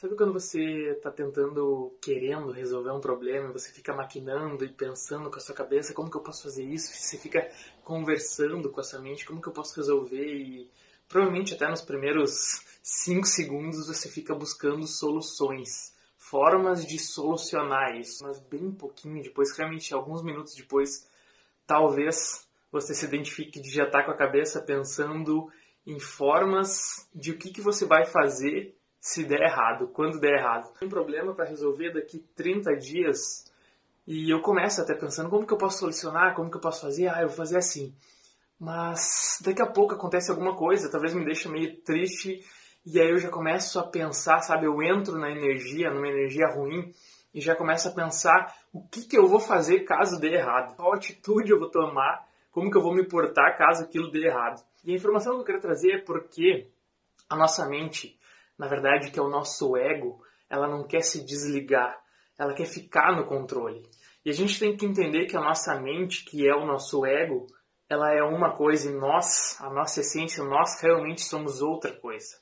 Sabe quando você está tentando, querendo resolver um problema, você fica maquinando e pensando com a sua cabeça como que eu posso fazer isso? Você fica conversando com a sua mente como que eu posso resolver e provavelmente até nos primeiros 5 segundos você fica buscando soluções, formas de solucionar isso. Mas bem pouquinho depois, realmente alguns minutos depois, talvez você se identifique de já estar tá com a cabeça pensando em formas de o que, que você vai fazer se der errado, quando der errado. Tem um problema para resolver daqui 30 dias e eu começo até pensando como que eu posso solucionar, como que eu posso fazer, ah, eu vou fazer assim. Mas daqui a pouco acontece alguma coisa, talvez me deixe meio triste e aí eu já começo a pensar, sabe, eu entro na energia, numa energia ruim e já começo a pensar o que que eu vou fazer caso dê errado, qual atitude eu vou tomar, como que eu vou me portar caso aquilo dê errado. E a informação que eu quero trazer é porque a nossa mente na verdade, que é o nosso ego, ela não quer se desligar, ela quer ficar no controle. E a gente tem que entender que a nossa mente, que é o nosso ego, ela é uma coisa e nós, a nossa essência, nós realmente somos outra coisa.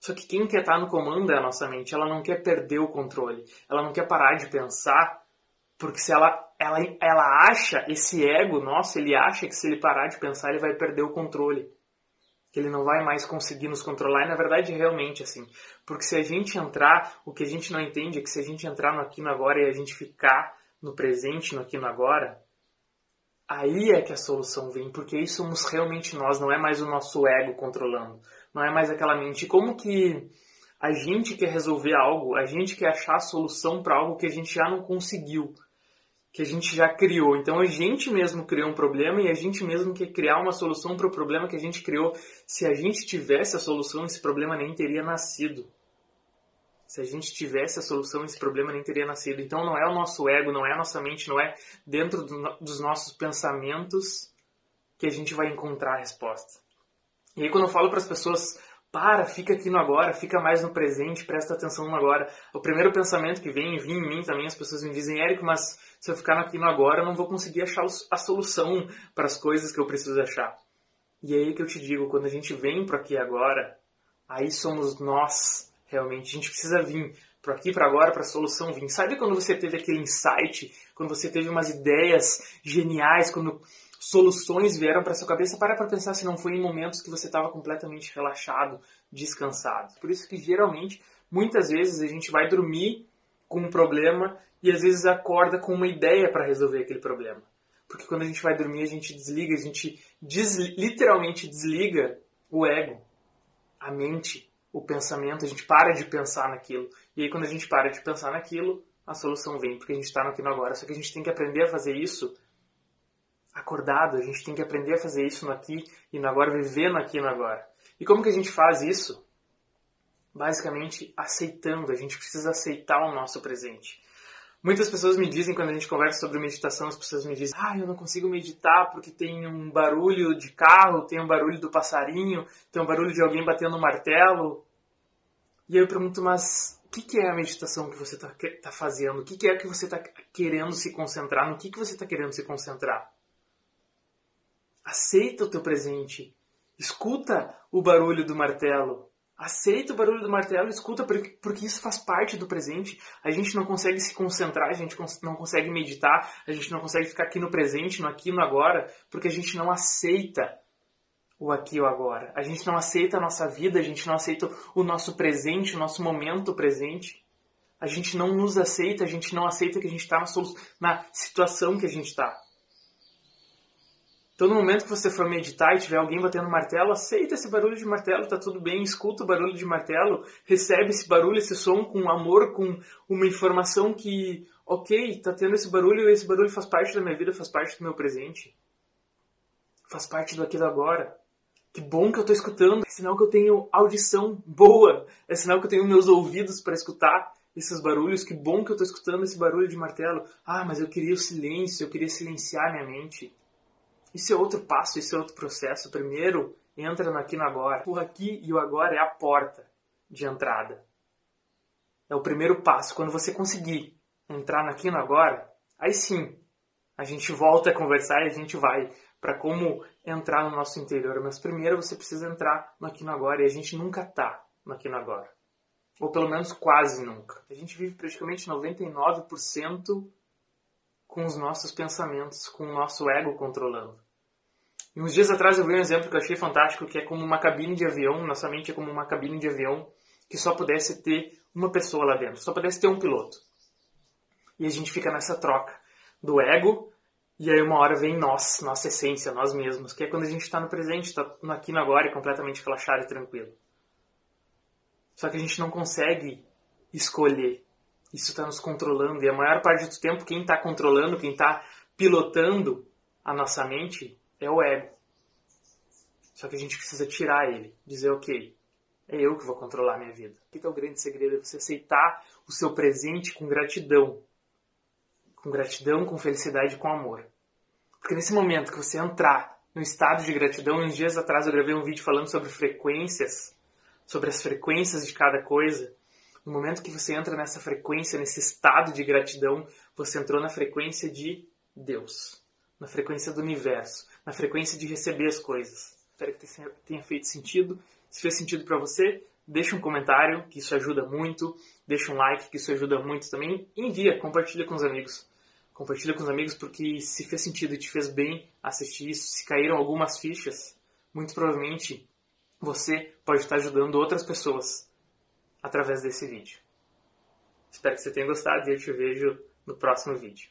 Só que quem quer estar no comando é a nossa mente, ela não quer perder o controle, ela não quer parar de pensar, porque se ela, ela, ela acha, esse ego nosso, ele acha que se ele parar de pensar, ele vai perder o controle que ele não vai mais conseguir nos controlar, e na verdade realmente assim. Porque se a gente entrar, o que a gente não entende é que se a gente entrar no aqui no agora e a gente ficar no presente, no aqui no agora, aí é que a solução vem, porque aí somos realmente nós, não é mais o nosso ego controlando, não é mais aquela mente. Como que a gente quer resolver algo, a gente quer achar a solução para algo que a gente já não conseguiu que a gente já criou. Então a gente mesmo criou um problema e a gente mesmo quer criar uma solução para o problema que a gente criou. Se a gente tivesse a solução, esse problema nem teria nascido. Se a gente tivesse a solução, esse problema nem teria nascido. Então não é o nosso ego, não é a nossa mente, não é dentro do, dos nossos pensamentos que a gente vai encontrar a resposta. E aí quando eu falo para as pessoas, para, fica aqui no agora, fica mais no presente, presta atenção no agora. O primeiro pensamento que vem, vem em mim também, as pessoas me dizem, Érico, mas se eu ficar aqui no agora, eu não vou conseguir achar a solução para as coisas que eu preciso achar. E aí que eu te digo, quando a gente vem para aqui agora, aí somos nós, realmente. A gente precisa vir para aqui, para agora, para a solução vir. Sabe quando você teve aquele insight, quando você teve umas ideias geniais, quando soluções vieram para sua cabeça, para para pensar se não foi em momentos que você estava completamente relaxado, descansado. Por isso que geralmente, muitas vezes a gente vai dormir com um problema e às vezes acorda com uma ideia para resolver aquele problema. Porque quando a gente vai dormir, a gente desliga, a gente literalmente desliga o ego, a mente, o pensamento, a gente para de pensar naquilo. E aí quando a gente para de pensar naquilo, a solução vem, porque a gente está no aqui no agora. Só que a gente tem que aprender a fazer isso acordado, a gente tem que aprender a fazer isso no aqui e no agora, viver no aqui e no agora. E como que a gente faz isso? Basicamente aceitando, a gente precisa aceitar o nosso presente. Muitas pessoas me dizem, quando a gente conversa sobre meditação, as pessoas me dizem, ah, eu não consigo meditar porque tem um barulho de carro, tem um barulho do passarinho, tem um barulho de alguém batendo um martelo. E eu pergunto, mas o que, que é a meditação que você está tá fazendo? O que, que é que você está querendo se concentrar? No que, que você está querendo se concentrar? Aceita o teu presente. Escuta o barulho do martelo. Aceita o barulho do martelo, escuta, porque isso faz parte do presente. A gente não consegue se concentrar, a gente não consegue meditar, a gente não consegue ficar aqui no presente, no aqui, no agora, porque a gente não aceita o aqui e o agora. A gente não aceita a nossa vida, a gente não aceita o nosso presente, o nosso momento presente. A gente não nos aceita, a gente não aceita que a gente está na, na situação que a gente está. Então, no momento que você for meditar e tiver alguém batendo martelo, aceita esse barulho de martelo, tá tudo bem, escuta o barulho de martelo, recebe esse barulho, esse som com amor, com uma informação que, ok, tá tendo esse barulho e esse barulho faz parte da minha vida, faz parte do meu presente. Faz parte do aqui do agora. Que bom que eu tô escutando, é sinal que eu tenho audição boa, é sinal que eu tenho meus ouvidos para escutar esses barulhos, que bom que eu tô escutando esse barulho de martelo. Ah, mas eu queria o silêncio, eu queria silenciar minha mente. Isso é outro passo, isso é outro processo. Primeiro, entra no aqui no agora. O aqui e o agora é a porta de entrada. É o primeiro passo. Quando você conseguir entrar no aqui no agora, aí sim, a gente volta a conversar e a gente vai para como entrar no nosso interior. Mas primeiro você precisa entrar no aqui no agora e a gente nunca tá no aqui no agora. Ou pelo menos quase nunca. A gente vive praticamente 99% com os nossos pensamentos, com o nosso ego controlando. E uns dias atrás eu vi um exemplo que eu achei fantástico, que é como uma cabine de avião, nossa mente é como uma cabine de avião que só pudesse ter uma pessoa lá dentro, só pudesse ter um piloto. E a gente fica nessa troca do ego, e aí uma hora vem nós, nossa essência, nós mesmos, que é quando a gente está no presente, está aqui no agora e completamente relaxado e tranquilo. Só que a gente não consegue escolher. Isso está nos controlando, e a maior parte do tempo quem está controlando, quem está pilotando a nossa mente é o ego. Só que a gente precisa tirar ele, dizer, ok, é eu que vou controlar a minha vida. O que é o grande segredo? É você aceitar o seu presente com gratidão. Com gratidão, com felicidade, com amor. Porque nesse momento que você entrar no estado de gratidão, uns dias atrás eu gravei um vídeo falando sobre frequências, sobre as frequências de cada coisa. No momento que você entra nessa frequência, nesse estado de gratidão, você entrou na frequência de Deus, na frequência do universo, na frequência de receber as coisas. Espero que tenha feito sentido. Se fez sentido para você, deixa um comentário, que isso ajuda muito. Deixa um like, que isso ajuda muito também. Envia, compartilha com os amigos. Compartilha com os amigos porque se fez sentido e te fez bem assistir isso, se caíram algumas fichas, muito provavelmente você pode estar ajudando outras pessoas através desse vídeo. Espero que você tenha gostado e eu te vejo no próximo vídeo.